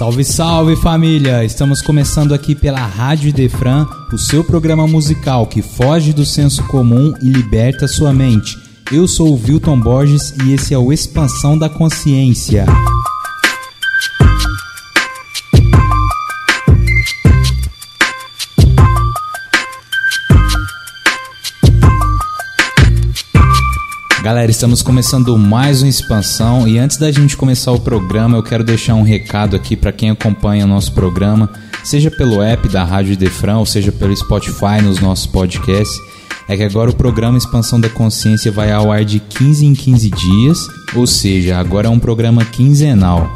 Salve, salve família! Estamos começando aqui pela Rádio Defran, o seu programa musical que foge do senso comum e liberta sua mente. Eu sou o Wilton Borges e esse é o Expansão da Consciência. Galera, estamos começando mais uma expansão e antes da gente começar o programa, eu quero deixar um recado aqui para quem acompanha o nosso programa, seja pelo app da Rádio Defran ou seja pelo Spotify nos nossos podcasts. É que agora o programa Expansão da Consciência vai ao ar de 15 em 15 dias, ou seja, agora é um programa quinzenal.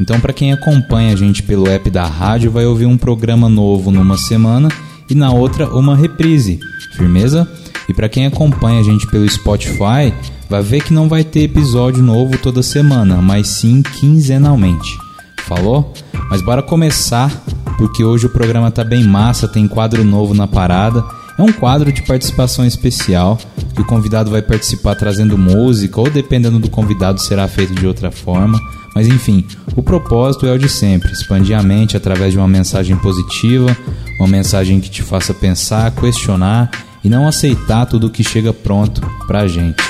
Então, para quem acompanha a gente pelo app da rádio, vai ouvir um programa novo numa semana e na outra uma reprise. Firmeza? E para quem acompanha a gente pelo Spotify, vai ver que não vai ter episódio novo toda semana, mas sim quinzenalmente. Falou? Mas bora começar, porque hoje o programa tá bem massa, tem quadro novo na parada. É um quadro de participação especial, que o convidado vai participar trazendo música, ou dependendo do convidado será feito de outra forma. Mas enfim, o propósito é o de sempre: expandir a mente através de uma mensagem positiva, uma mensagem que te faça pensar, questionar e não aceitar tudo que chega pronto pra gente.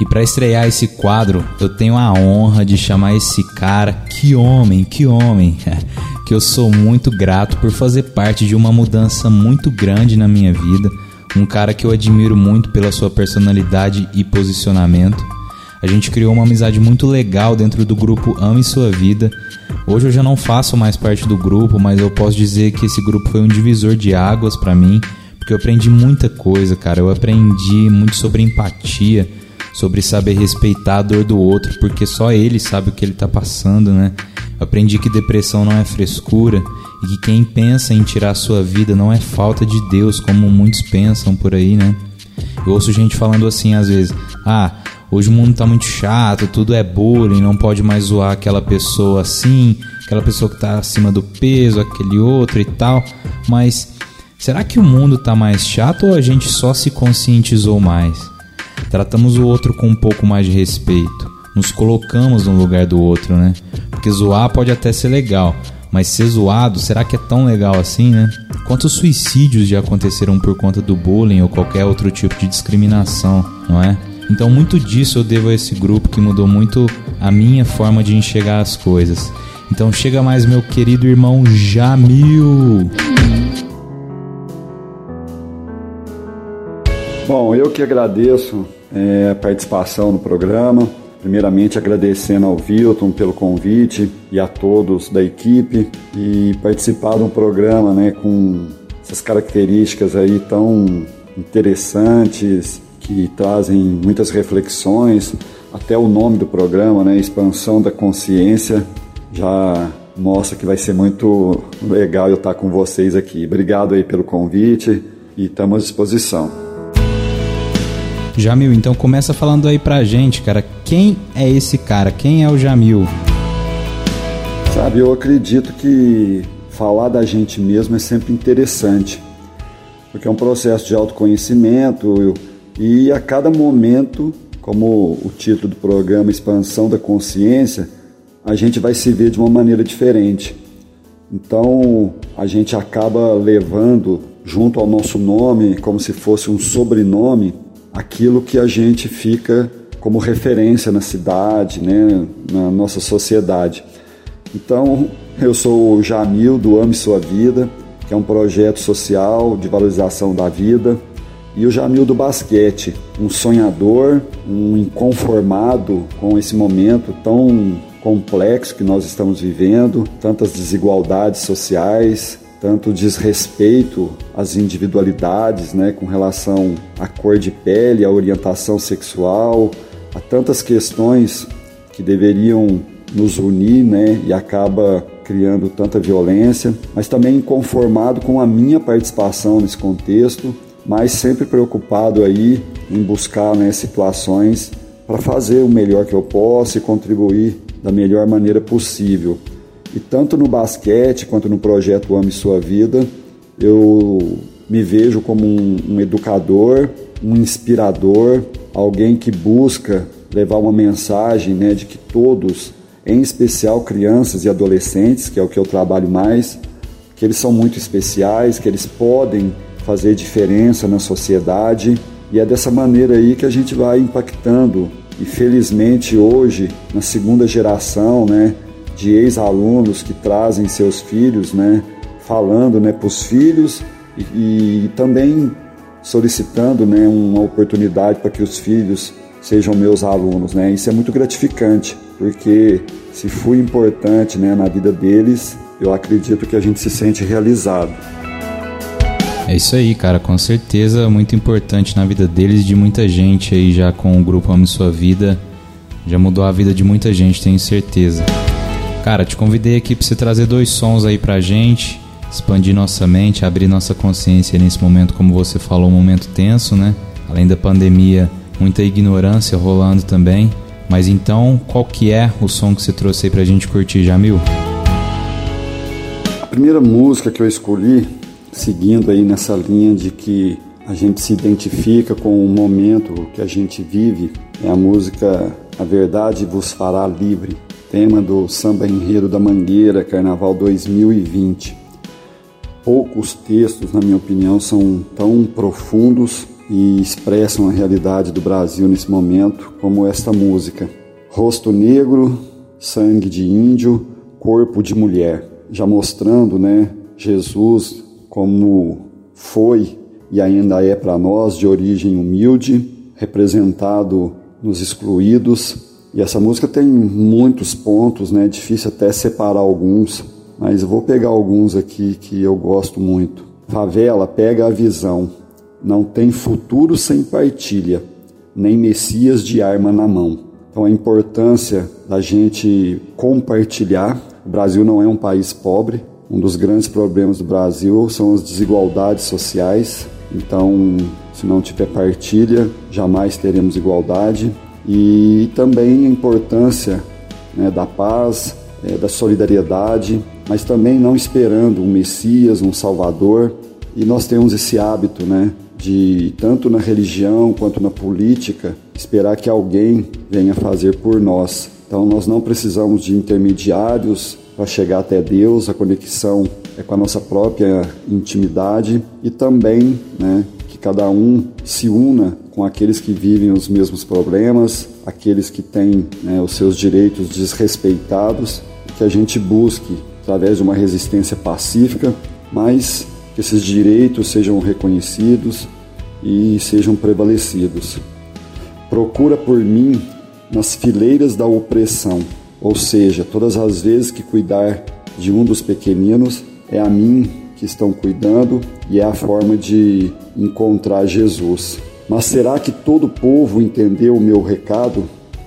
E para estrear esse quadro, eu tenho a honra de chamar esse cara, que homem, que homem, que eu sou muito grato por fazer parte de uma mudança muito grande na minha vida, um cara que eu admiro muito pela sua personalidade e posicionamento. A gente criou uma amizade muito legal dentro do grupo Ame Sua Vida Hoje eu já não faço mais parte do grupo, mas eu posso dizer que esse grupo foi um divisor de águas para mim, porque eu aprendi muita coisa, cara. Eu aprendi muito sobre empatia, sobre saber respeitar a dor do outro, porque só ele sabe o que ele tá passando, né? Eu aprendi que depressão não é frescura e que quem pensa em tirar a sua vida não é falta de Deus, como muitos pensam por aí, né? Eu ouço gente falando assim às vezes: "Ah, Hoje o mundo tá muito chato, tudo é bullying, não pode mais zoar aquela pessoa assim, aquela pessoa que tá acima do peso, aquele outro e tal. Mas será que o mundo tá mais chato ou a gente só se conscientizou mais? Tratamos o outro com um pouco mais de respeito, nos colocamos no lugar do outro, né? Porque zoar pode até ser legal, mas ser zoado, será que é tão legal assim, né? Quantos suicídios já aconteceram por conta do bullying ou qualquer outro tipo de discriminação, não é? Então, muito disso eu devo a esse grupo que mudou muito a minha forma de enxergar as coisas. Então, chega mais, meu querido irmão Jamil. Bom, eu que agradeço é, a participação no programa. Primeiramente agradecendo ao Wilton pelo convite e a todos da equipe e participar de um programa né, com essas características aí tão interessantes que trazem muitas reflexões, até o nome do programa, né, Expansão da Consciência, já mostra que vai ser muito legal eu estar com vocês aqui. Obrigado aí pelo convite e estamos à disposição. Jamil, então começa falando aí pra gente, cara, quem é esse cara? Quem é o Jamil? Sabe, eu acredito que falar da gente mesmo é sempre interessante, porque é um processo de autoconhecimento, eu, e a cada momento, como o título do programa Expansão da Consciência, a gente vai se ver de uma maneira diferente. Então, a gente acaba levando junto ao nosso nome, como se fosse um sobrenome, aquilo que a gente fica como referência na cidade, né, na nossa sociedade. Então, eu sou o Jamil do Ame Sua Vida, que é um projeto social de valorização da vida e o Jamil do basquete, um sonhador, um inconformado com esse momento tão complexo que nós estamos vivendo, tantas desigualdades sociais, tanto desrespeito às individualidades, né, com relação à cor de pele, à orientação sexual, a tantas questões que deveriam nos unir, né? E acaba criando tanta violência, mas também inconformado com a minha participação nesse contexto, mas sempre preocupado aí em buscar né, situações para fazer o melhor que eu posso e contribuir da melhor maneira possível. E tanto no basquete quanto no projeto Ame Sua Vida, eu me vejo como um, um educador, um inspirador, alguém que busca levar uma mensagem né, de que todos em especial crianças e adolescentes, que é o que eu trabalho mais, que eles são muito especiais, que eles podem fazer diferença na sociedade e é dessa maneira aí que a gente vai impactando. E felizmente hoje, na segunda geração, né, de ex-alunos que trazem seus filhos, né, falando, né, para os filhos e, e, também solicitando, né, uma oportunidade para que os filhos sejam meus alunos, né? Isso é muito gratificante, porque se fui importante, né, na vida deles, eu acredito que a gente se sente realizado. É isso aí, cara, com certeza muito importante na vida deles e de muita gente aí já com o grupo Ame Sua Vida. Já mudou a vida de muita gente, tenho certeza. Cara, te convidei aqui para você trazer dois sons aí pra gente, expandir nossa mente, abrir nossa consciência nesse momento, como você falou, um momento tenso, né? Além da pandemia, muita ignorância rolando também. Mas então, qual que é o som que você trouxe aí pra gente curtir, Jamil? A primeira música que eu escolhi, seguindo aí nessa linha de que a gente se identifica com o momento que a gente vive, é a música A Verdade Vos Fará Livre, tema do Samba Enredo da Mangueira, Carnaval 2020. Poucos textos, na minha opinião, são tão profundos e expressam a realidade do Brasil nesse momento, como esta música. Rosto negro, sangue de índio, corpo de mulher, já mostrando, né, Jesus como foi e ainda é para nós de origem humilde, representado nos excluídos. E essa música tem muitos pontos, né? Difícil até separar alguns, mas eu vou pegar alguns aqui que eu gosto muito. Favela pega a visão, não tem futuro sem partilha, nem Messias de arma na mão. Então a importância da gente compartilhar. O Brasil não é um país pobre. Um dos grandes problemas do Brasil são as desigualdades sociais. Então, se não tiver partilha, jamais teremos igualdade. E também a importância né, da paz, é, da solidariedade, mas também não esperando um Messias, um Salvador. E nós temos esse hábito, né, de tanto na religião quanto na política esperar que alguém venha fazer por nós. Então nós não precisamos de intermediários para chegar até Deus, a conexão é com a nossa própria intimidade e também, né, que cada um se una com aqueles que vivem os mesmos problemas, aqueles que têm né, os seus direitos desrespeitados, que a gente busque através de uma resistência pacífica, mas que esses direitos sejam reconhecidos e sejam prevalecidos. Procura por mim nas fileiras da opressão, ou seja, todas as vezes que cuidar de um dos pequeninos, é a mim que estão cuidando e é a forma de encontrar Jesus. Mas será que todo o povo entendeu o meu recado?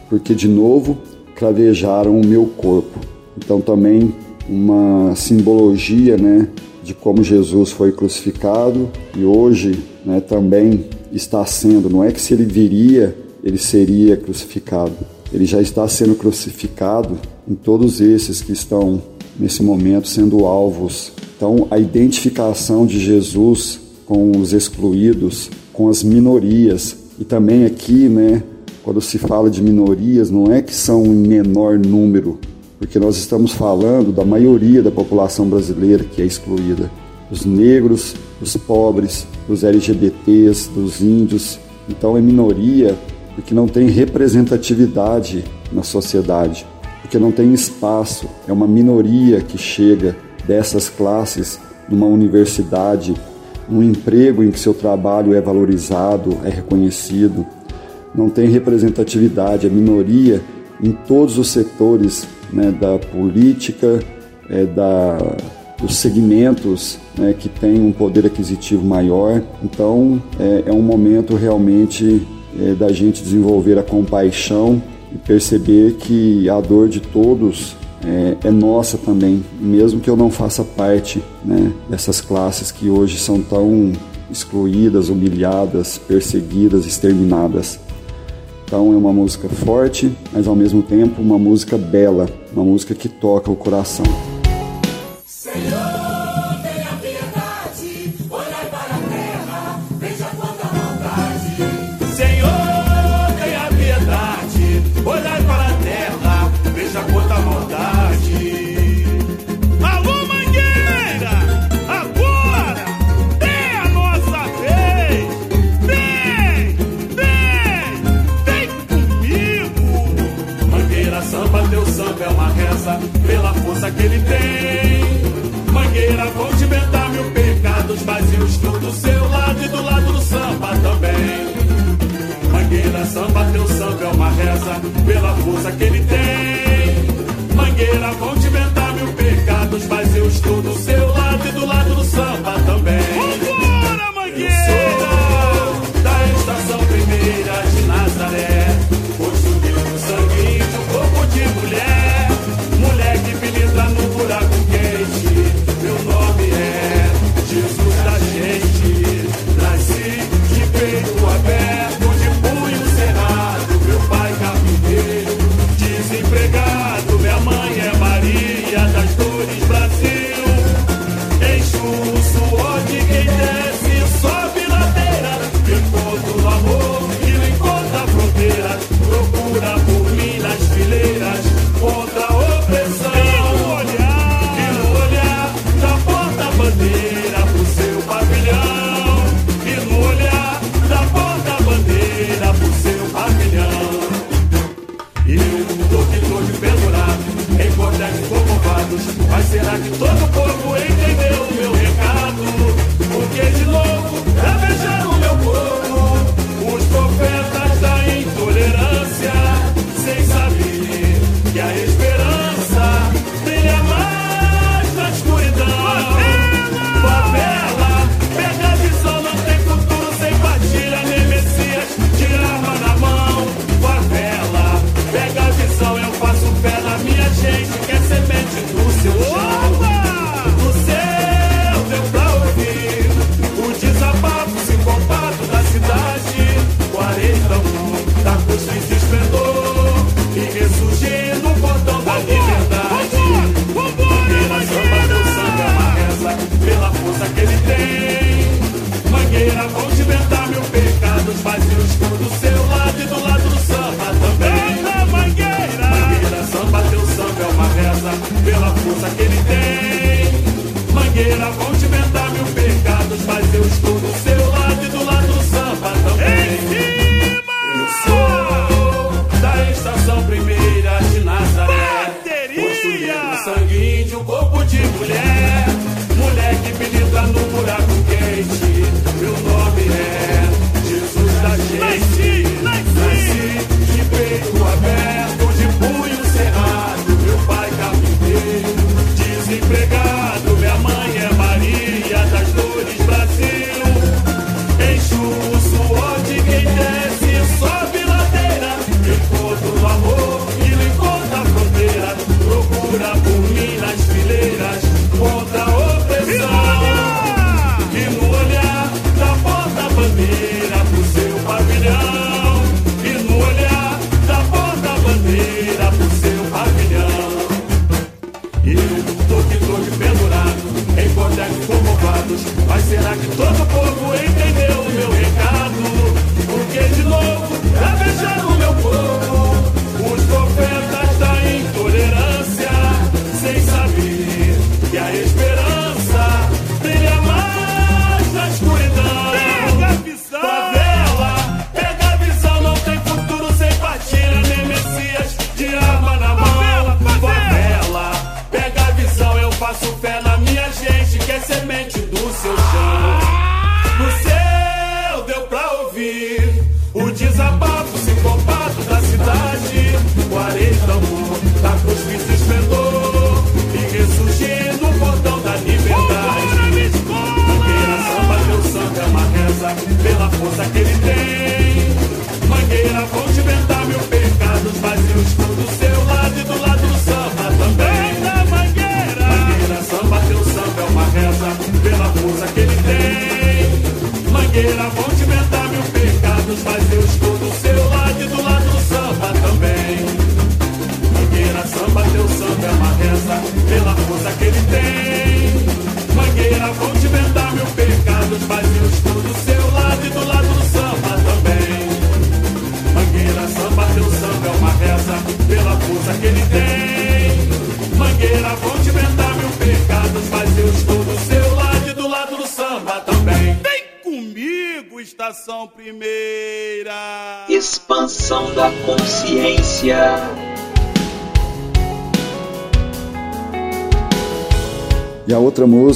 Porque, de novo, cravejaram o meu corpo. Então, também uma simbologia né, de como Jesus foi crucificado e hoje né, também está sendo. Não é que se ele viria, ele seria crucificado. Ele já está sendo crucificado em todos esses que estão nesse momento sendo alvos. Então, a identificação de Jesus com os excluídos, com as minorias e também aqui, né, quando se fala de minorias, não é que são em menor número, porque nós estamos falando da maioria da população brasileira que é excluída, dos negros, dos pobres, dos LGBTs, dos índios. Então é minoria porque não tem representatividade na sociedade, porque não tem espaço. É uma minoria que chega dessas classes numa universidade, num emprego em que seu trabalho é valorizado, é reconhecido. Não tem representatividade, é minoria em todos os setores né, da política, é, da, dos segmentos né, que têm um poder aquisitivo maior. Então, é, é um momento realmente é, da gente desenvolver a compaixão e perceber que a dor de todos é, é, nossa também, mesmo que eu não faça parte né, dessas classes que hoje são tão excluídas, humilhadas, perseguidas, exterminadas. Então é uma música forte, mas ao mesmo tempo uma música bela, uma música que toca o coração.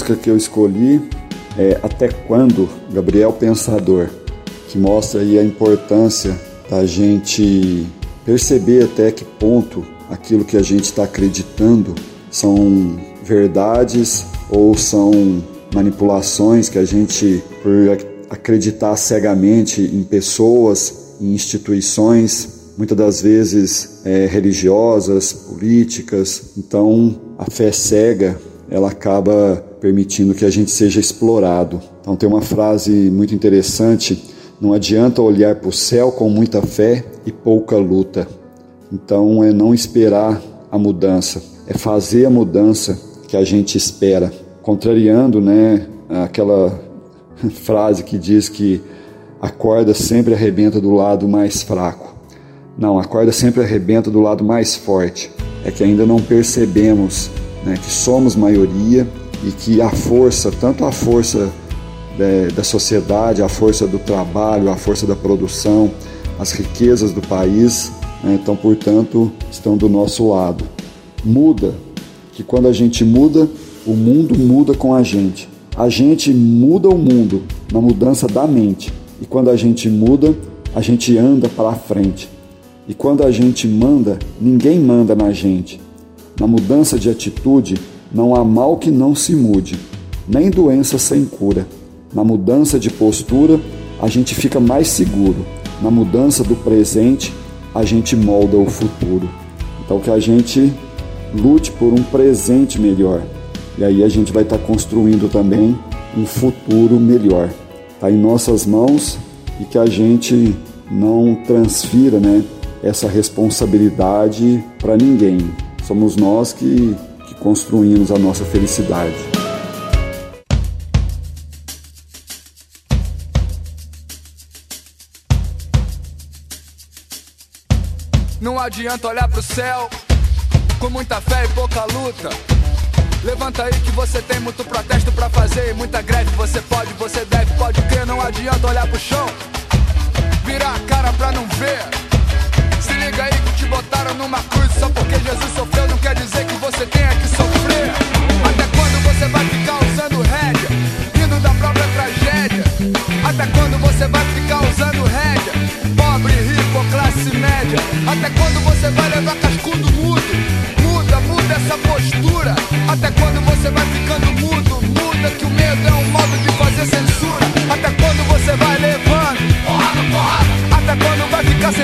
Música que eu escolhi é Até Quando, Gabriel Pensador, que mostra aí a importância da gente perceber até que ponto aquilo que a gente está acreditando são verdades ou são manipulações que a gente, por acreditar cegamente em pessoas, em instituições, muitas das vezes é, religiosas, políticas, então a fé cega ela acaba permitindo que a gente seja explorado. Então tem uma frase muito interessante: não adianta olhar para o céu com muita fé e pouca luta. Então é não esperar a mudança, é fazer a mudança que a gente espera, contrariando, né, aquela frase que diz que a corda sempre arrebenta do lado mais fraco. Não, a corda sempre arrebenta do lado mais forte. É que ainda não percebemos né, que somos maioria e que a força, tanto a força é, da sociedade, a força do trabalho, a força da produção, as riquezas do país, né, então, portanto, estão do nosso lado. Muda, que quando a gente muda, o mundo muda com a gente. A gente muda o mundo na mudança da mente. E quando a gente muda, a gente anda para frente. E quando a gente manda, ninguém manda na gente. Na mudança de atitude, não há mal que não se mude, nem doença sem cura. Na mudança de postura, a gente fica mais seguro. Na mudança do presente, a gente molda o futuro. Então que a gente lute por um presente melhor. E aí a gente vai estar construindo também um futuro melhor. Está em nossas mãos e que a gente não transfira né, essa responsabilidade para ninguém. Somos nós que, que construímos a nossa felicidade. Não adianta olhar pro céu com muita fé e pouca luta. Levanta aí que você tem muito protesto pra fazer e muita greve. Você pode, você deve, pode crer. Não adianta olhar pro chão, virar a cara pra não ver. Liga aí que te botaram numa cruz só porque Jesus sofreu, não quer dizer que você tenha que sofrer. Até quando você vai ficar usando rédea, indo da própria tragédia? Até quando você vai ficar usando rédea, pobre, rico classe média? Até quando você vai levar cascudo mudo? Muda, muda essa postura. Até quando você vai ficando mudo? Muda que o medo é um modo de fazer censura. Até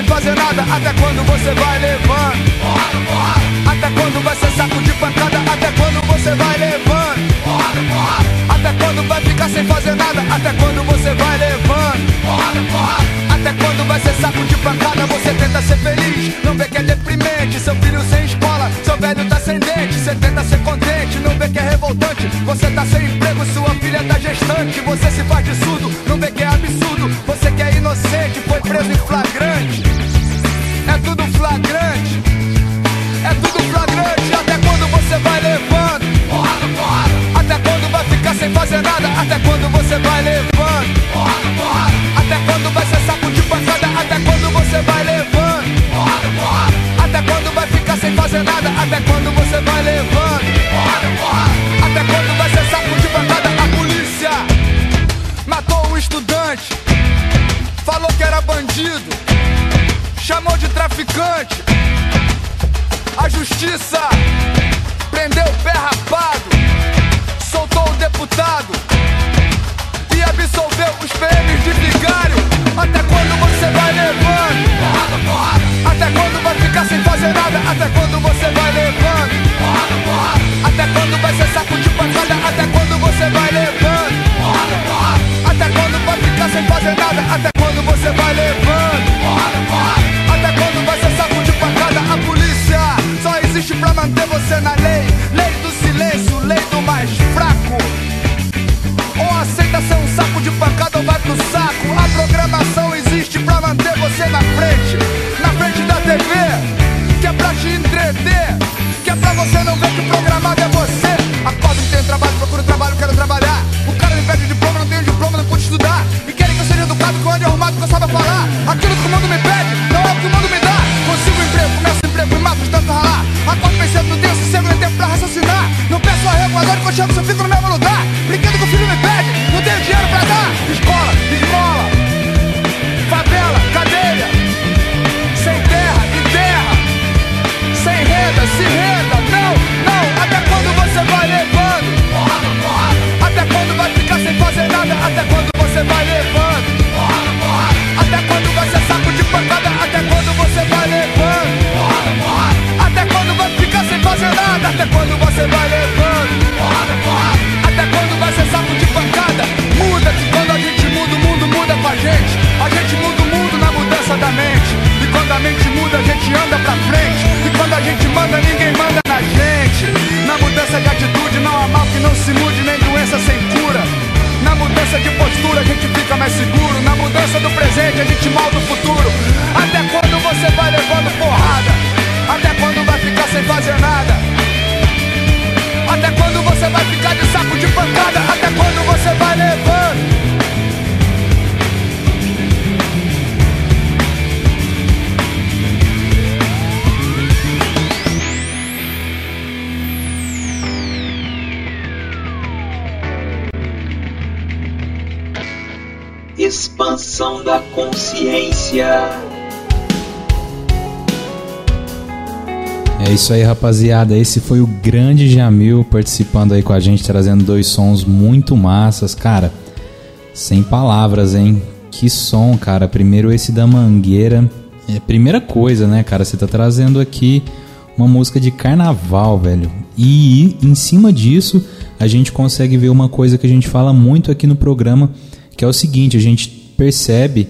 sem fazer nada? Até quando você vai levando? Porrada, porrada. Até quando vai ser saco de pancada? Até quando você vai levando? Porrada, porrada. Até quando vai ficar sem fazer nada? Até quando você vai levando? Porrada, porrada. Até quando vai ser saco de pancada? Você tenta ser feliz, não vê que é deprimente. Seu filho sem escola, seu velho tá sem dente. Você tenta ser contente, não vê que é revoltante. Você tá sem emprego, sua filha tá gestante. Você se faz de surdo, não vê que é absurdo. Você que é inocente, foi preso em flagrante. É tudo flagrante. É tudo flagrante. Até quando você vai levando? Porrada, porrada. Até quando vai ficar sem fazer nada? Até quando você vai levando? Porrada, porrada. Até quando vai ser saco de pancada? Até quando você vai levando? Porrada, porrada. Até quando vai ficar sem fazer nada? Até quando você vai levando? Traficante. A justiça prendeu o pé rapado, soltou o deputado e absolveu os PMs de vigário. Até quando você vai levando? Até quando vai ficar sem fazer nada? Até quando você vai levando? Até quando vai ser saco de pancada? Até quando você vai levando? Até quando vai ficar sem fazer nada? Até quando você vai levando? Existe pra manter você na lei. Achando que eu fico no isso aí, rapaziada. Esse foi o grande Jamil participando aí com a gente, trazendo dois sons muito massas, cara. Sem palavras, hein? Que som, cara. Primeiro esse da Mangueira. É, primeira coisa, né, cara? Você tá trazendo aqui uma música de carnaval, velho. E em cima disso, a gente consegue ver uma coisa que a gente fala muito aqui no programa, que é o seguinte: a gente percebe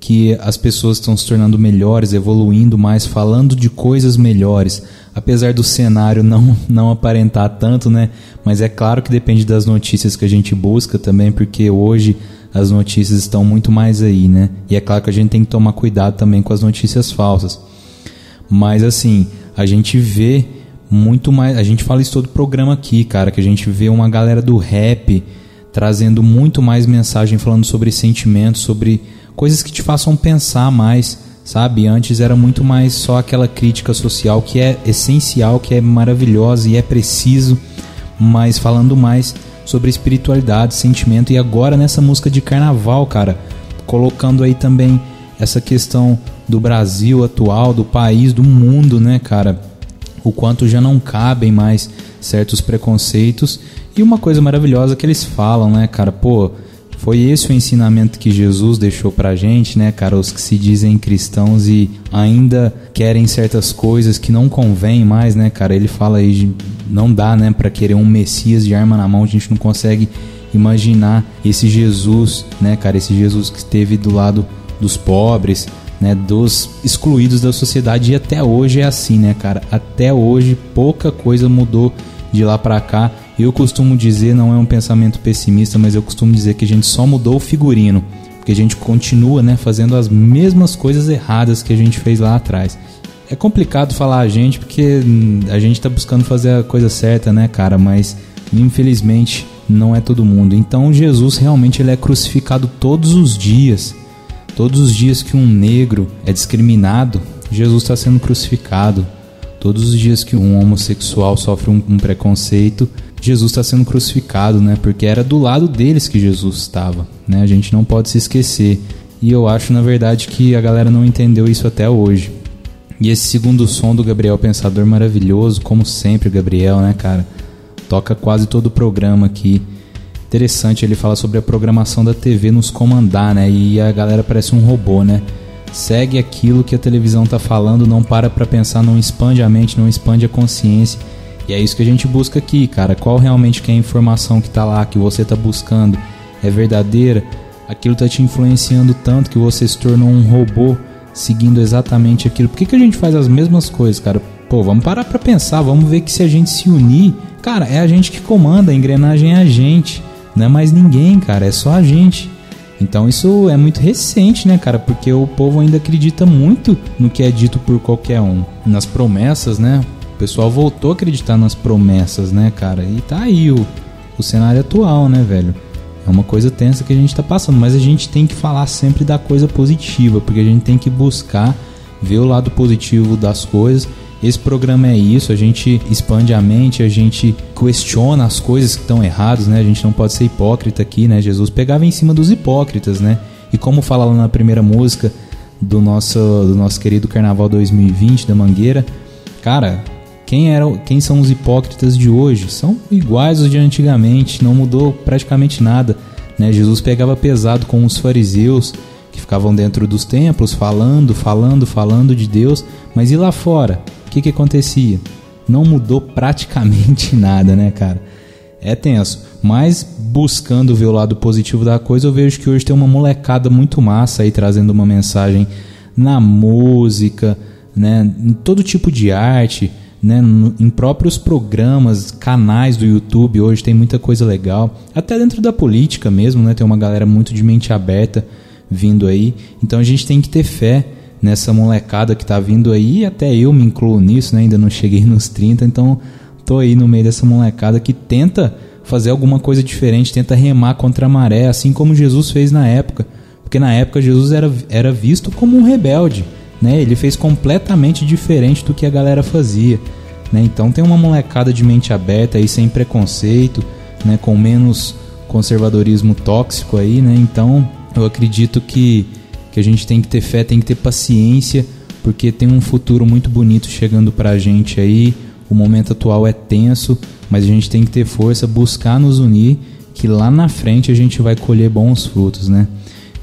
que as pessoas estão se tornando melhores, evoluindo mais, falando de coisas melhores, apesar do cenário não, não aparentar tanto, né? Mas é claro que depende das notícias que a gente busca também, porque hoje as notícias estão muito mais aí, né? E é claro que a gente tem que tomar cuidado também com as notícias falsas. Mas assim, a gente vê muito mais. A gente fala isso todo programa aqui, cara, que a gente vê uma galera do rap trazendo muito mais mensagem falando sobre sentimentos, sobre coisas que te façam pensar mais, sabe? Antes era muito mais só aquela crítica social que é essencial, que é maravilhosa e é preciso, mas falando mais sobre espiritualidade, sentimento e agora nessa música de carnaval, cara, colocando aí também essa questão do Brasil atual, do país, do mundo, né, cara? O quanto já não cabem mais certos preconceitos e uma coisa maravilhosa que eles falam, né, cara? Pô, foi esse o ensinamento que Jesus deixou pra gente, né, cara? Os que se dizem cristãos e ainda querem certas coisas que não convém mais, né, cara? Ele fala aí de não dá, né, para querer um Messias de arma na mão, a gente não consegue imaginar esse Jesus, né, cara? Esse Jesus que esteve do lado dos pobres, né, dos excluídos da sociedade e até hoje é assim, né, cara? Até hoje pouca coisa mudou de lá para cá. Eu costumo dizer, não é um pensamento pessimista, mas eu costumo dizer que a gente só mudou o figurino, porque a gente continua, né, fazendo as mesmas coisas erradas que a gente fez lá atrás. É complicado falar a gente porque hum, a gente tá buscando fazer a coisa certa, né, cara, mas infelizmente não é todo mundo. Então Jesus realmente ele é crucificado todos os dias. Todos os dias que um negro é discriminado, Jesus está sendo crucificado. Todos os dias que um homossexual sofre um, um preconceito, Jesus está sendo crucificado, né? Porque era do lado deles que Jesus estava, né? A gente não pode se esquecer. E eu acho, na verdade, que a galera não entendeu isso até hoje. E esse segundo som do Gabriel Pensador maravilhoso, como sempre, Gabriel, né, cara? Toca quase todo o programa aqui. Interessante, ele fala sobre a programação da TV nos comandar, né? E a galera parece um robô, né? Segue aquilo que a televisão tá falando, não para pra pensar, não expande a mente, não expande a consciência. E é isso que a gente busca aqui, cara. Qual realmente que é a informação que tá lá, que você tá buscando? É verdadeira? Aquilo tá te influenciando tanto que você se tornou um robô seguindo exatamente aquilo. Por que, que a gente faz as mesmas coisas, cara? Pô, vamos parar pra pensar, vamos ver que se a gente se unir, cara, é a gente que comanda, a engrenagem é a gente. Não é mais ninguém, cara, é só a gente. Então isso é muito recente, né, cara? Porque o povo ainda acredita muito no que é dito por qualquer um. Nas promessas, né? Pessoal voltou a acreditar nas promessas, né, cara? E tá aí o, o cenário atual, né, velho? É uma coisa tensa que a gente tá passando, mas a gente tem que falar sempre da coisa positiva, porque a gente tem que buscar ver o lado positivo das coisas Esse programa é isso, a gente expande a mente, a gente questiona as coisas que estão erradas, né? A gente não pode ser hipócrita aqui, né? Jesus pegava em cima dos hipócritas, né? E como fala lá na primeira música do nosso, do nosso querido Carnaval 2020 da Mangueira, cara, quem, era, quem são os hipócritas de hoje? São iguais os de antigamente, não mudou praticamente nada. Né? Jesus pegava pesado com os fariseus que ficavam dentro dos templos falando, falando, falando de Deus, mas e lá fora? O que, que acontecia? Não mudou praticamente nada, né, cara? É tenso. Mas buscando ver o lado positivo da coisa, eu vejo que hoje tem uma molecada muito massa aí trazendo uma mensagem na música, né, em todo tipo de arte, né, em próprios programas, canais do YouTube, hoje tem muita coisa legal. Até dentro da política mesmo, né, tem uma galera muito de mente aberta vindo aí. Então a gente tem que ter fé nessa molecada que tá vindo aí, até eu me incluo nisso, né, ainda não cheguei nos 30, então tô aí no meio dessa molecada que tenta fazer alguma coisa diferente, tenta remar contra a maré, assim como Jesus fez na época. Porque na época Jesus era, era visto como um rebelde né? Ele fez completamente diferente do que a galera fazia, né? Então tem uma molecada de mente aberta aí sem preconceito, né? Com menos conservadorismo tóxico aí, né? Então eu acredito que que a gente tem que ter fé, tem que ter paciência, porque tem um futuro muito bonito chegando pra gente aí. O momento atual é tenso, mas a gente tem que ter força, buscar nos unir, que lá na frente a gente vai colher bons frutos, né?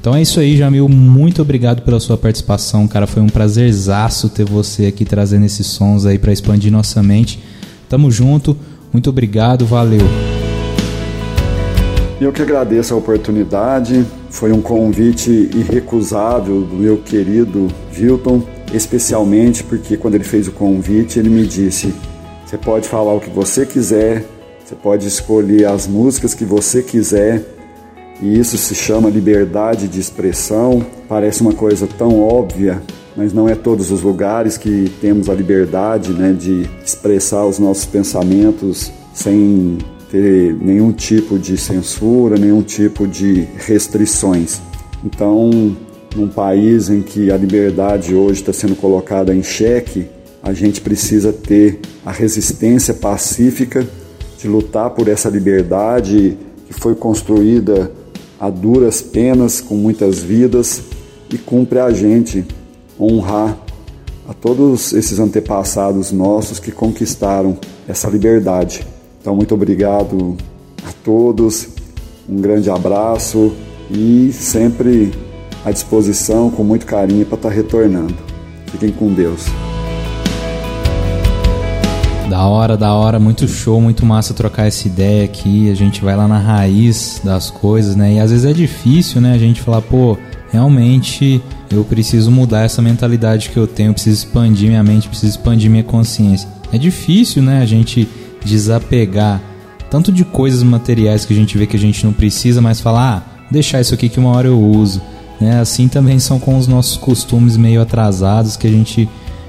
Então é isso aí, Jamil. Muito obrigado pela sua participação, cara. Foi um prazerzaço ter você aqui trazendo esses sons aí para expandir nossa mente. Tamo junto. Muito obrigado, valeu. Eu que agradeço a oportunidade. Foi um convite irrecusável do meu querido Vilton, especialmente porque quando ele fez o convite, ele me disse: "Você pode falar o que você quiser, você pode escolher as músicas que você quiser, e isso se chama liberdade de expressão. Parece uma coisa tão óbvia, mas não é todos os lugares que temos a liberdade né, de expressar os nossos pensamentos sem ter nenhum tipo de censura, nenhum tipo de restrições. Então, num país em que a liberdade hoje está sendo colocada em xeque, a gente precisa ter a resistência pacífica de lutar por essa liberdade que foi construída a duras penas, com muitas vidas, e cumpre a gente honrar a todos esses antepassados nossos que conquistaram essa liberdade. Então, muito obrigado a todos, um grande abraço e sempre à disposição, com muito carinho, para estar retornando. Fiquem com Deus. Da hora, da hora, muito show, muito massa trocar essa ideia aqui. A gente vai lá na raiz das coisas, né? E às vezes é difícil, né? A gente falar, pô, realmente eu preciso mudar essa mentalidade que eu tenho, preciso expandir minha mente, preciso expandir minha consciência. É difícil, né? A gente desapegar tanto de coisas materiais que a gente vê que a gente não precisa, mas falar, ah, deixar isso aqui que uma hora eu uso. Né? Assim também são com os nossos costumes meio atrasados que a gente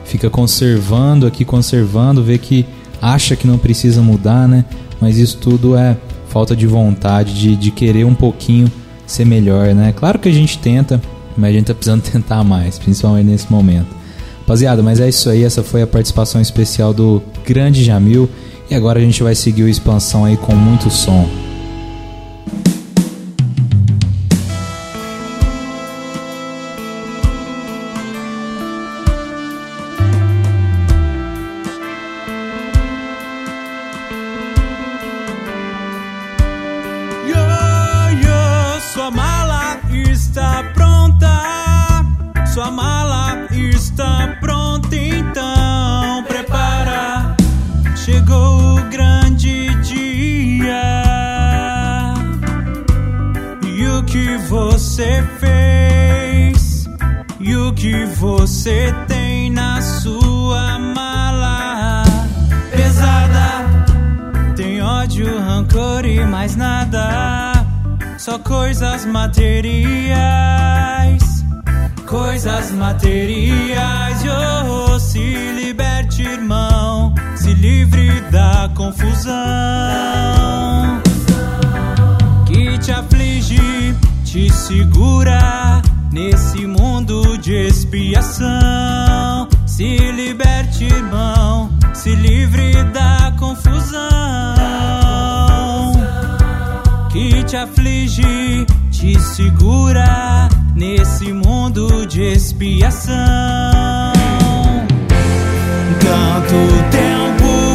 fica conservando aqui, conservando, vê que acha que não precisa mudar, né? Mas isso tudo é falta de vontade, de, de querer um pouquinho ser melhor, né? Claro que a gente tenta, mas a gente tá precisando tentar mais, principalmente nesse momento. Rapaziada, mas é isso aí, essa foi a participação especial do grande Jamil. E agora a gente vai seguir o expansão aí com muito som. E o que você fez? E o que você tem na sua mala? Pesada, tem ódio, rancor e mais nada. Só coisas materiais, coisas materiais. Oh, oh, se liberte, irmão, se livre da confusão. te segura nesse mundo de expiação. Se liberte, irmão, se livre da confusão que te aflige, te segura nesse mundo de expiação. Tanto tempo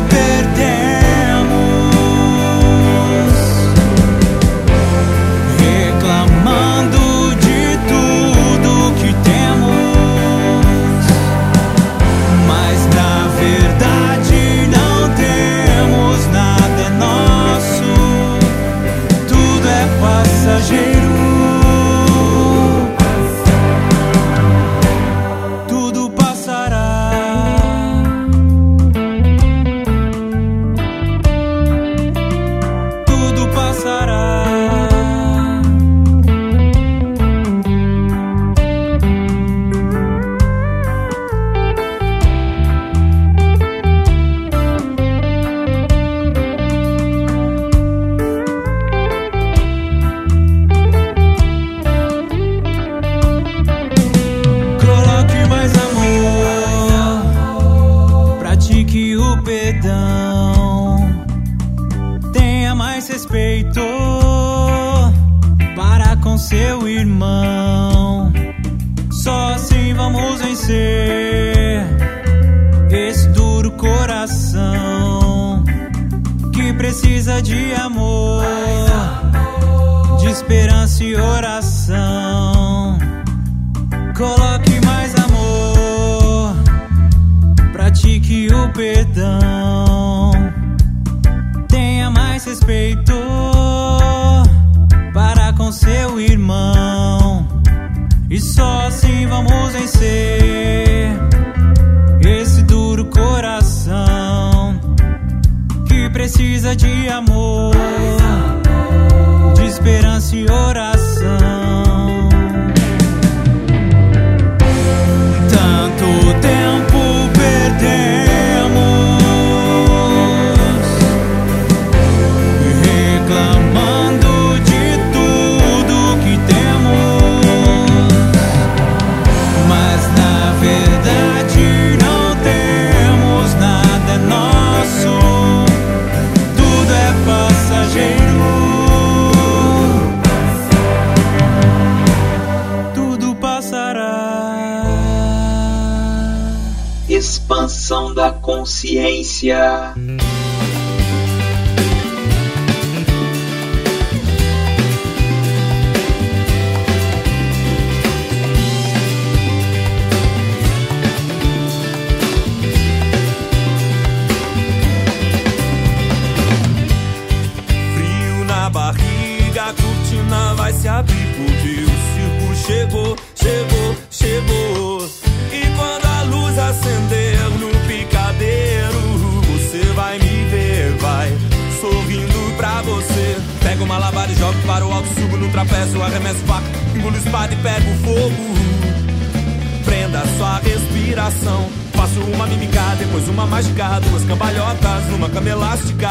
Indonesia. cambalhotas numa cama elástica.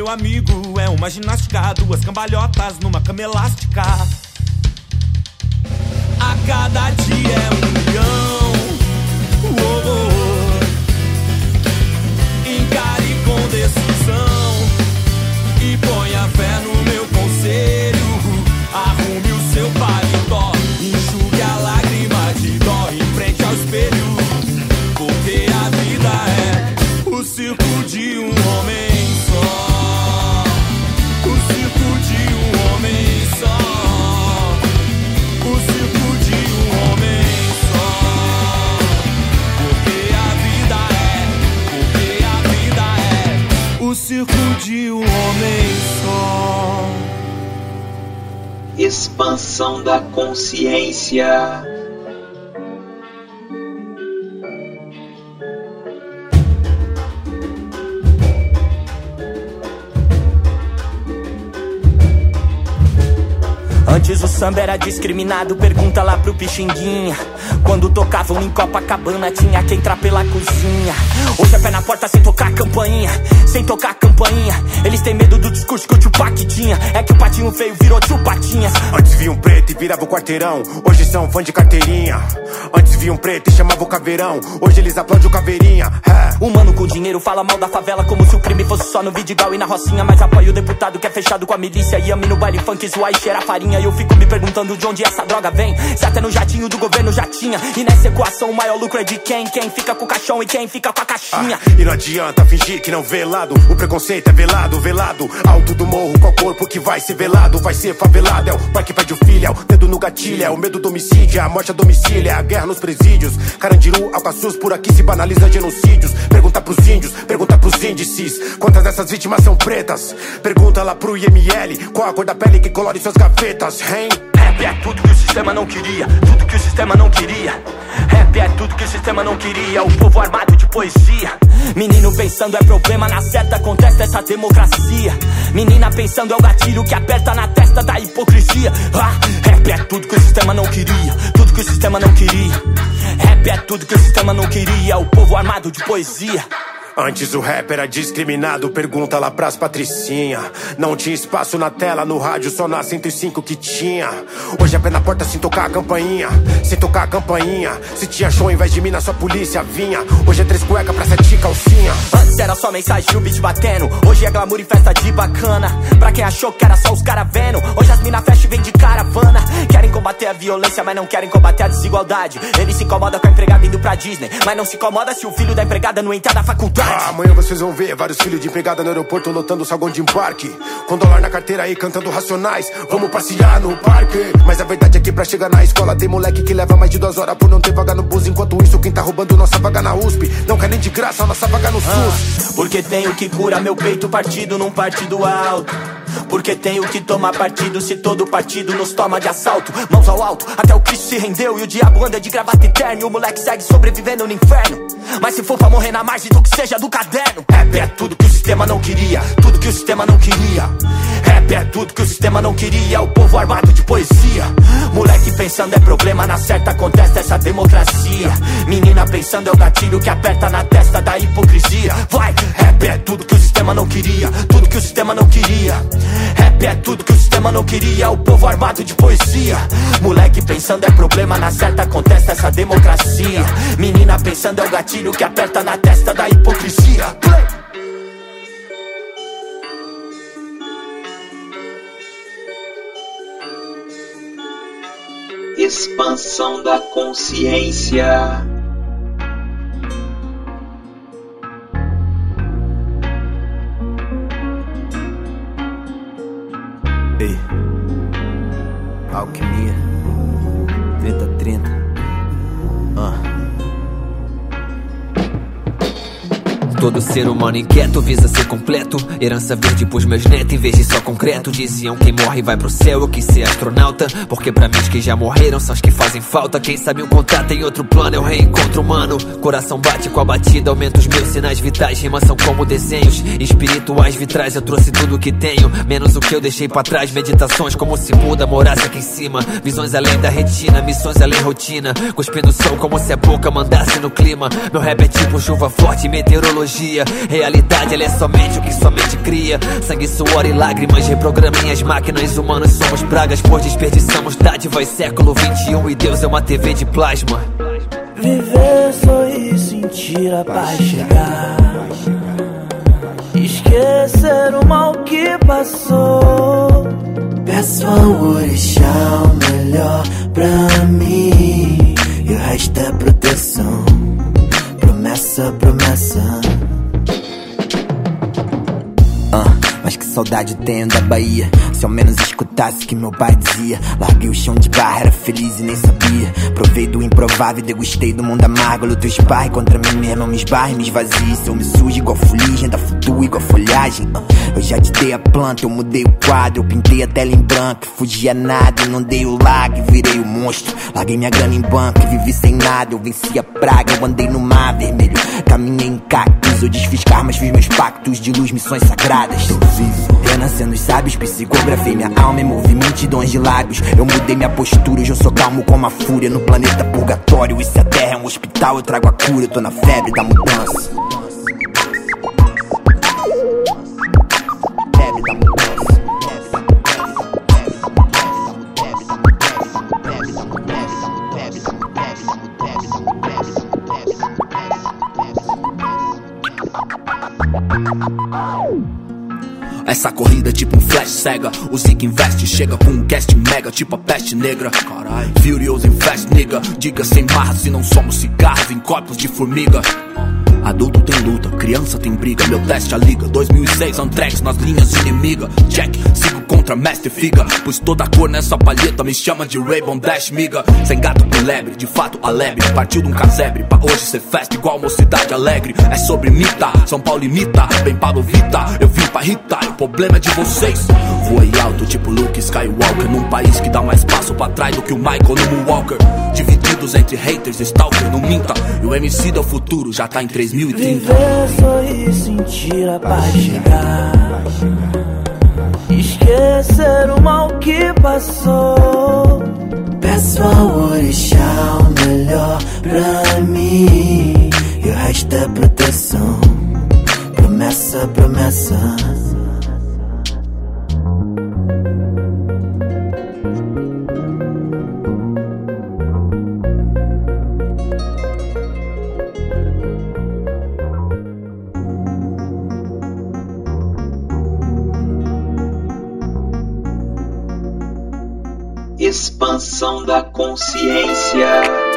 Meu amigo, é uma ginástica. Duas cambalhotas numa cama elástica. De um homem só. Expansão da consciência. Antes o samba era discriminado, pergunta lá pro Pixinguinha. Quando tocavam em Copacabana, tinha que entrar pela cozinha. Hoje é pé na porta sem tocar campainha, sem tocar campainha. Eles têm medo do discurso que o Tupac tinha. É que o patinho feio virou tio Patinhas. Antes viam preto e virava o quarteirão, hoje são fã de carteirinha. Antes viam preto e chamavam o caveirão, hoje eles aplaudem o caveirinha. É. O mano com dinheiro fala mal da favela como se o crime fosse só no Vidigal e na Rocinha. Mas apoia o deputado que é fechado com a milícia. E ame no baile funk, zoar e cheirar farinha. E eu fico me perguntando de onde essa droga vem. Se até no jatinho do governo já tinha. E nessa equação o maior lucro é de quem? Quem fica com o caixão e quem fica com a caixinha. Ah, e não adianta fingir que não vê lado. O preconceito é velado, velado. Alto do morro, qual corpo que vai ser velado? Vai ser favelado. É o pai que pede o filho, é o dedo no gatilho. É o medo do homicídio, é a morte a domicílio. É a guerra nos presídios. Carandiru, Alcaçuz, por aqui se banaliza genocídios. Pergunta pros índios, pergunta pros índices. Quantas dessas vítimas são pretas? Pergunta lá pro IML. Qual a cor da pele que colore suas gavetas, Rap é tudo que o sistema não queria, tudo que o sistema não queria. Rap é tudo que o sistema não queria, o povo armado de poesia. Menino pensando é problema, na certa acontece essa democracia. Menina pensando é o gatilho que aperta na testa da hipocrisia. Ah, rap é tudo que o sistema não queria, tudo que o sistema não queria. Rap é tudo que o sistema não queria, o povo armado de poesia. Antes o rap era discriminado, pergunta lá pras patricinha. Não tinha espaço na tela, no rádio só na 105 que tinha. Hoje é pé na porta sem tocar a campainha, sem tocar a campainha. Se tinha show, ao invés de mim na sua polícia vinha. Hoje é três cueca pra sete calcinha. Antes era só mensagem e o beat batendo. Hoje é glamour e festa de bacana. Pra quem achou que era só os cara vendo. Hoje as mina fecha e vem de caravana. Querem combater a violência, mas não querem combater a desigualdade. Ele se incomoda com a empregada indo pra Disney. Mas não se incomoda se o filho da empregada não entrar na faculdade. Ah, amanhã vocês vão ver vários filhos de empregada no aeroporto lotando o saguão de embarque. Com dólar na carteira aí cantando racionais. Vamos passear no parque. Mas a verdade é que pra chegar na escola tem moleque que leva mais de duas horas por não ter vaga no bus. Enquanto isso, quem tá roubando nossa vaga na USP não quer nem de graça nossa vaga no SUS. Porque tenho que curar meu peito partido num partido alto. Porque tenho que tomar partido se todo partido nos toma de assalto. Mãos ao alto, até o Cristo se rendeu e o diabo anda de gravata eterno. E o moleque segue sobrevivendo no inferno. Mas se for pra morrer na margem do que seja do caderno, rap é tudo que o sistema não queria, tudo que o sistema não queria. Rap é tudo que o sistema não queria, o povo armado de poesia. Moleque pensando é problema, na certa acontece essa democracia. Menina pensando é o gatilho que aperta na testa da hipocrisia. Vai, rap é tudo que o sistema não queria, tudo que o sistema não queria. Rap é tudo que o sistema não queria, o povo armado de poesia. Moleque pensando é problema, na certa acontece essa democracia. Menina pensando é o gatilho que aperta na testa da hipocrisia. Play. Expansão da consciência. Ei. Alquimia. 30-30. Ah. Todo ser humano inquieto visa ser completo. Herança verde pros meus netos em vez de só concreto. Diziam quem morre vai pro céu, eu quis ser astronauta. Porque pra mim os que já morreram são os que fazem falta. Quem sabe um contato em outro plano é o reencontro humano. Coração bate com a batida, aumenta os meus sinais vitais. Rimas são como desenhos espirituais vitrais. Eu trouxe tudo que tenho, menos o que eu deixei pra trás. Meditações como se muda, morasse aqui em cima. Visões além da retina, missões além rotina. Cuspindo som como se a boca mandasse no clima. Meu rap é tipo chuva forte, meteorologia. Realidade, ela é somente o que somente cria. Sangue, suor e lágrimas reprogramem as máquinas. Humanos somos pragas, pois desperdiçamos dádivas. Século 21 e Deus é uma TV de plasma. Viver, sorrir, sentir a paz chegar. Esquecer o mal que passou. Peço ao orixá o melhor pra mim. E o resto é proteção. Promessa, promessa. Mas que saudade tenho da Bahia. Se ao menos escutasse o que meu pai dizia. Larguei o chão de barra, era feliz e nem sabia. Provei do improvável e degustei do mundo amargo. Luto esparre contra mim mesmo, me esbarre, me esvazie. Se eu me sujo igual fuligem, da flutua igual folhagem. Ah, eu já te dei a planta, eu mudei o quadro. Eu pintei a tela em branco, fugia nada. Eu não dei o lag, virei o monstro. Larguei minha grana em banco vivi sem nada. Eu venci a praga, eu andei no mar vermelho. Caminhei em cactos, eu desfiz karmas, fiz meus pactos de luz, missões sagradas. Tô vivo, renascendo os sábios, psicografei minha alma e movi multidões de lábios. Eu mudei minha postura, hoje eu sou calmo como a fúria no planeta purgatório. E se a terra é um hospital, eu trago a cura, eu tô na febre da mudança. Essa corrida é tipo um flash cega. O Zig investe, chega com um cast mega, tipo a peste negra. Caralho. Furious invest, nigga. Diga sem marra se não somos cigarros em corpos de formiga. Adulto tem luta, criança tem briga. Meu teste a liga. 2006, Antrex nas linhas inimiga. Check, sigo contra Mestre Figa. Pois toda cor nessa palheta me chama de Raybon Dash, miga. Sem gato com lebre, de fato a lebre. Partiu de um casebre, pra hoje ser festa igual mocidade alegre. É sobre mita, São Paulo imita. Bem Pablo Vita, eu vim pra irritar. O problema é de vocês. Voei alto, tipo Luke Skywalker. Num país que dá mais passo pra trás do que o Michael no Moonwalker. Divididos entre haters, stalker, não minta. E o MC do futuro já tá em 3030. Viver, sorrir, sentir a paz chegar. Esquecer o mal que passou. Peço ao orixá o melhor pra mim. E o resto é proteção. Promessa, promessa. Expansão da consciência.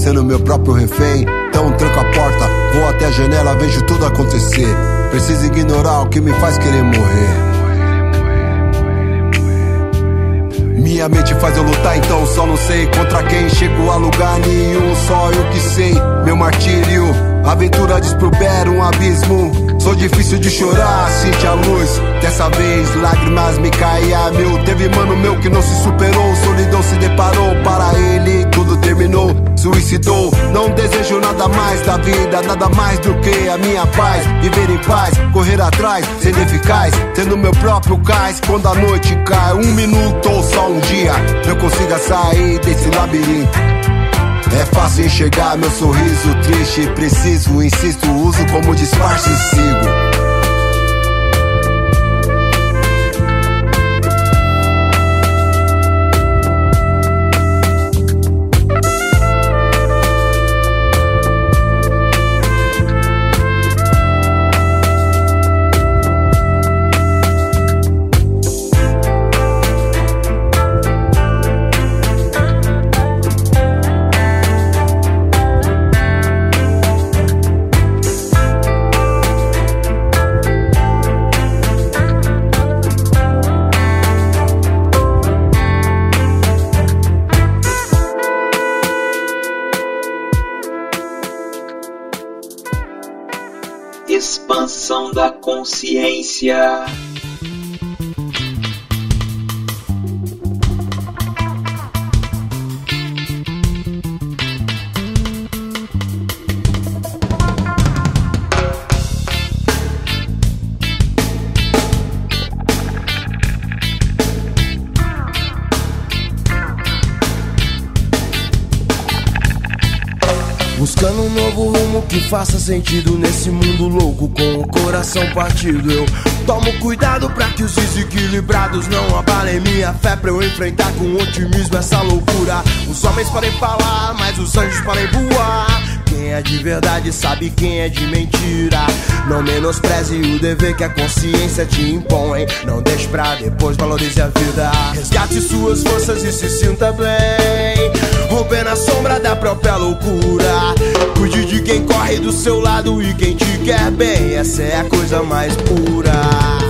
Sendo meu próprio refém. Então tranco a porta, vou até a janela, vejo tudo acontecer. Preciso ignorar o que me faz querer morrer. Minha mente faz eu lutar, então só não sei contra quem. Chego a lugar nenhum, só eu que sei. Meu martírio, aventura desprobera um abismo. Sou difícil de chorar, sente a luz. Dessa vez, lágrimas me a mil. Teve mano meu que não se superou, solidão se deparou. Para ele, tudo terminou, suicidou. Não desejo nada mais da vida, nada mais do que a minha paz. Viver em paz, correr atrás, sendo eficaz, sendo meu próprio cais. Quando a noite cai, um minuto ou só um dia, eu consiga sair desse labirinto. É fácil enxergar meu sorriso triste. Preciso, insisto, uso como disfarce e sigo. Faça sentido nesse mundo louco com o coração partido. Eu tomo cuidado pra que os desequilibrados não abalem minha fé pra eu enfrentar com otimismo essa loucura. Os homens podem falar, mas os anjos podem voar. Quem é de verdade sabe quem é de mentira. Não menospreze o dever que a consciência te impõe. Não deixe pra depois, valorize a vida. Resgate suas forças e se sinta bem. Romper na sombra da própria loucura. Cuide de quem corre do seu lado e quem te quer bem. Essa é a coisa mais pura.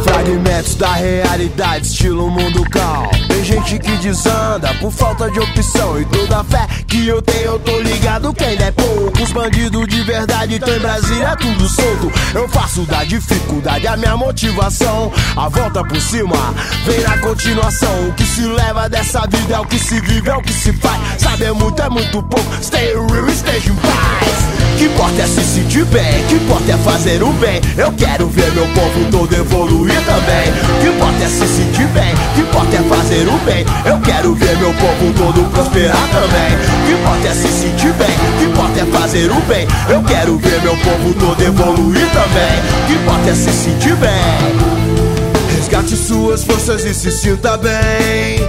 Fragmentos da realidade, estilo mundo cal. Tem gente que desanda por falta de opção. E toda a fé que eu tenho, eu tô ligado que ainda é pouco. Os bandidos de verdade estão em Brasília, tudo solto. Eu faço da dificuldade a minha motivação. A volta por cima vem na continuação. O que se dessa vida é o que se vive, é o que se faz. Saber muito é muito pouco. Stay real, esteja em paz. Que importa é se sentir bem, que importa é fazer o bem. Eu quero ver meu povo todo evoluir também. Que importa é se sentir bem, que importa é fazer o bem. Eu quero ver meu povo todo prosperar também. Que importa é se sentir bem, que importa é fazer o bem. Eu quero ver meu povo todo evoluir também. Que importa é se sentir bem. Resgate suas forças e se sinta bem.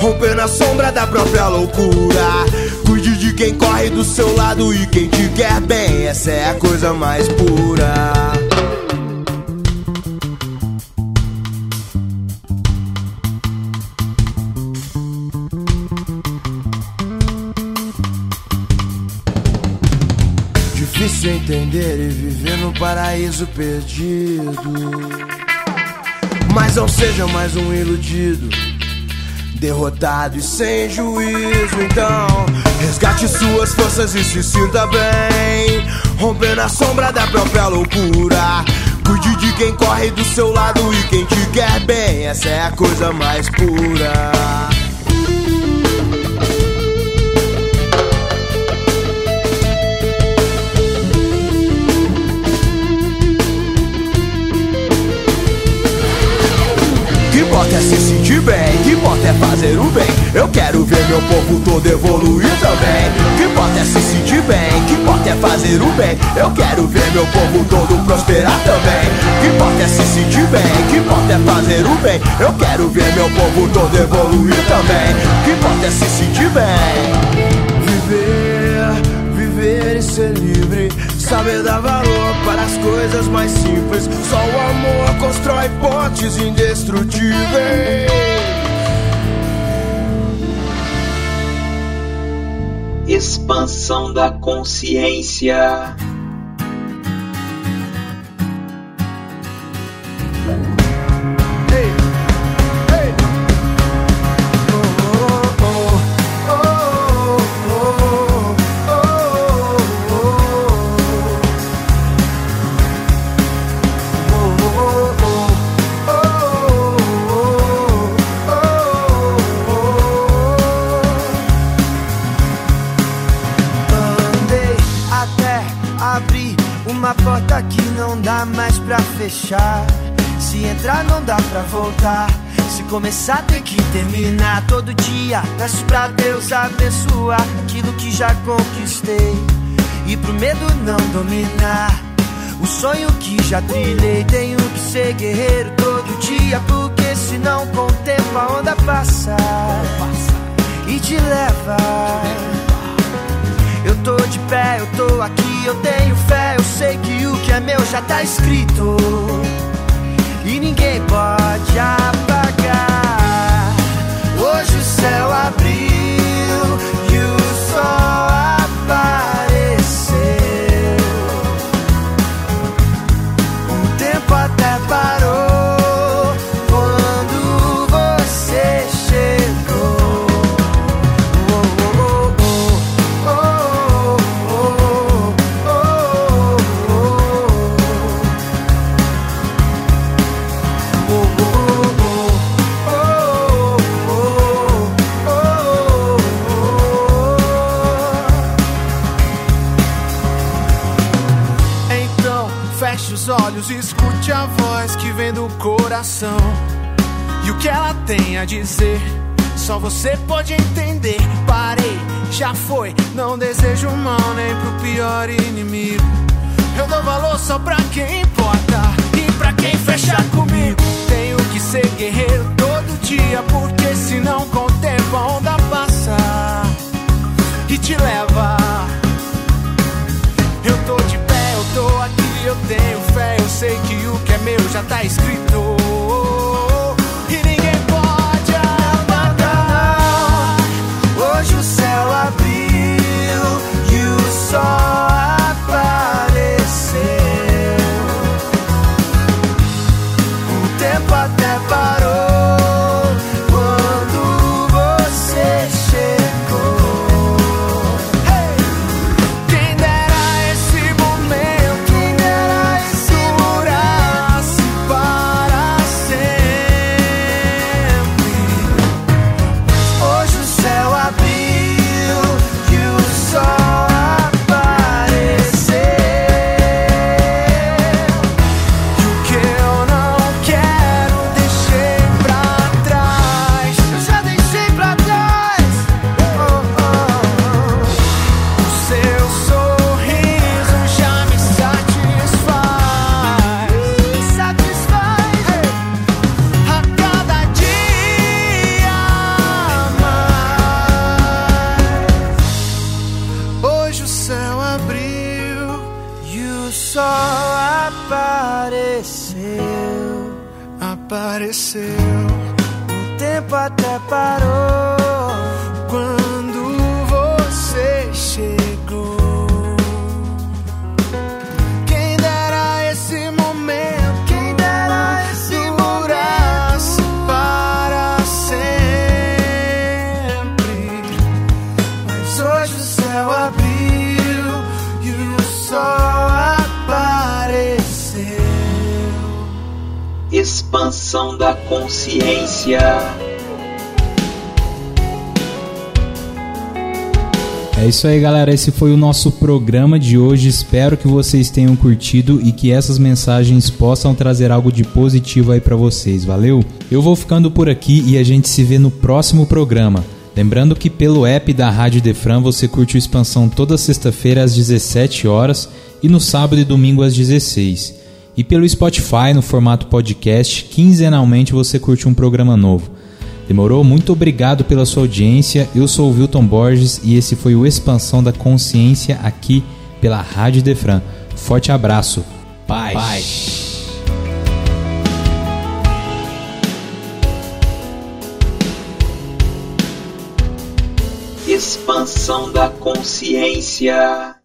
Romper na sombra da própria loucura. Cuide de quem corre do seu lado e quem te quer bem. Essa é a coisa mais pura. Difícil entender e viver no paraíso perdido. Mas não seja mais um iludido derrotado e sem juízo. Então, resgate suas forças e se sinta bem. rompendo a sombra da própria loucura. Cuide de quem corre do seu lado e quem te quer bem, essa é a coisa mais pura. Importa é se sentir bem, que importa é fazer o bem. Eu quero ver meu povo todo evoluir também. Que importa é se sentir bem, que importa é fazer o bem. Eu quero ver meu povo todo prosperar também. Que importa é se sentir bem, que importa é fazer o bem. Eu quero ver meu povo todo evoluir também. Que importa é se sentir bem. Viver, viver e ser livre. Saber dar valor as coisas mais simples. Só o amor constrói pontes indestrutíveis. Expansão da consciência. Fechar. Se entrar, não dá pra voltar. Se começar, tem que terminar. Todo dia peço pra Deus abençoar aquilo que já conquistei. E pro medo não dominar. O sonho que já trilhei, tenho que ser guerreiro todo dia. Porque senão, com o tempo, a onda passa e te leva. Eu tô de pé, eu tô aqui, eu tenho fé, eu sei que o que é meu já tá escrito. E ninguém pode apagar. Hoje o céu escute a voz que vem do coração. E o que ela tem a dizer, só você pode entender. Parei, já foi, não desejo mal nem pro pior inimigo. Eu dou valor só pra quem importa e pra quem fecha comigo. Tenho que ser guerreiro todo dia, porque senão com o tempo a onda passa e te leva. Eu tenho fé, eu sei que o que é meu já tá escrito. Isso aí, galera. Esse foi o nosso programa de hoje. Espero que vocês tenham curtido e que essas mensagens possam trazer algo de positivo aí para vocês. Valeu? Eu vou ficando por aqui e a gente se vê no próximo programa. Lembrando que pelo app da Rádio Defran você curte o Expansão toda sexta-feira às 17 horas e no sábado e domingo às 16. E pelo Spotify no formato podcast, quinzenalmente você curte um programa novo. Demorou? Muito obrigado pela sua audiência. Eu sou o Wilton Borges e esse foi o Expansão da Consciência aqui pela Rádio Defran. Forte abraço. Paz. Paz. Expansão da consciência.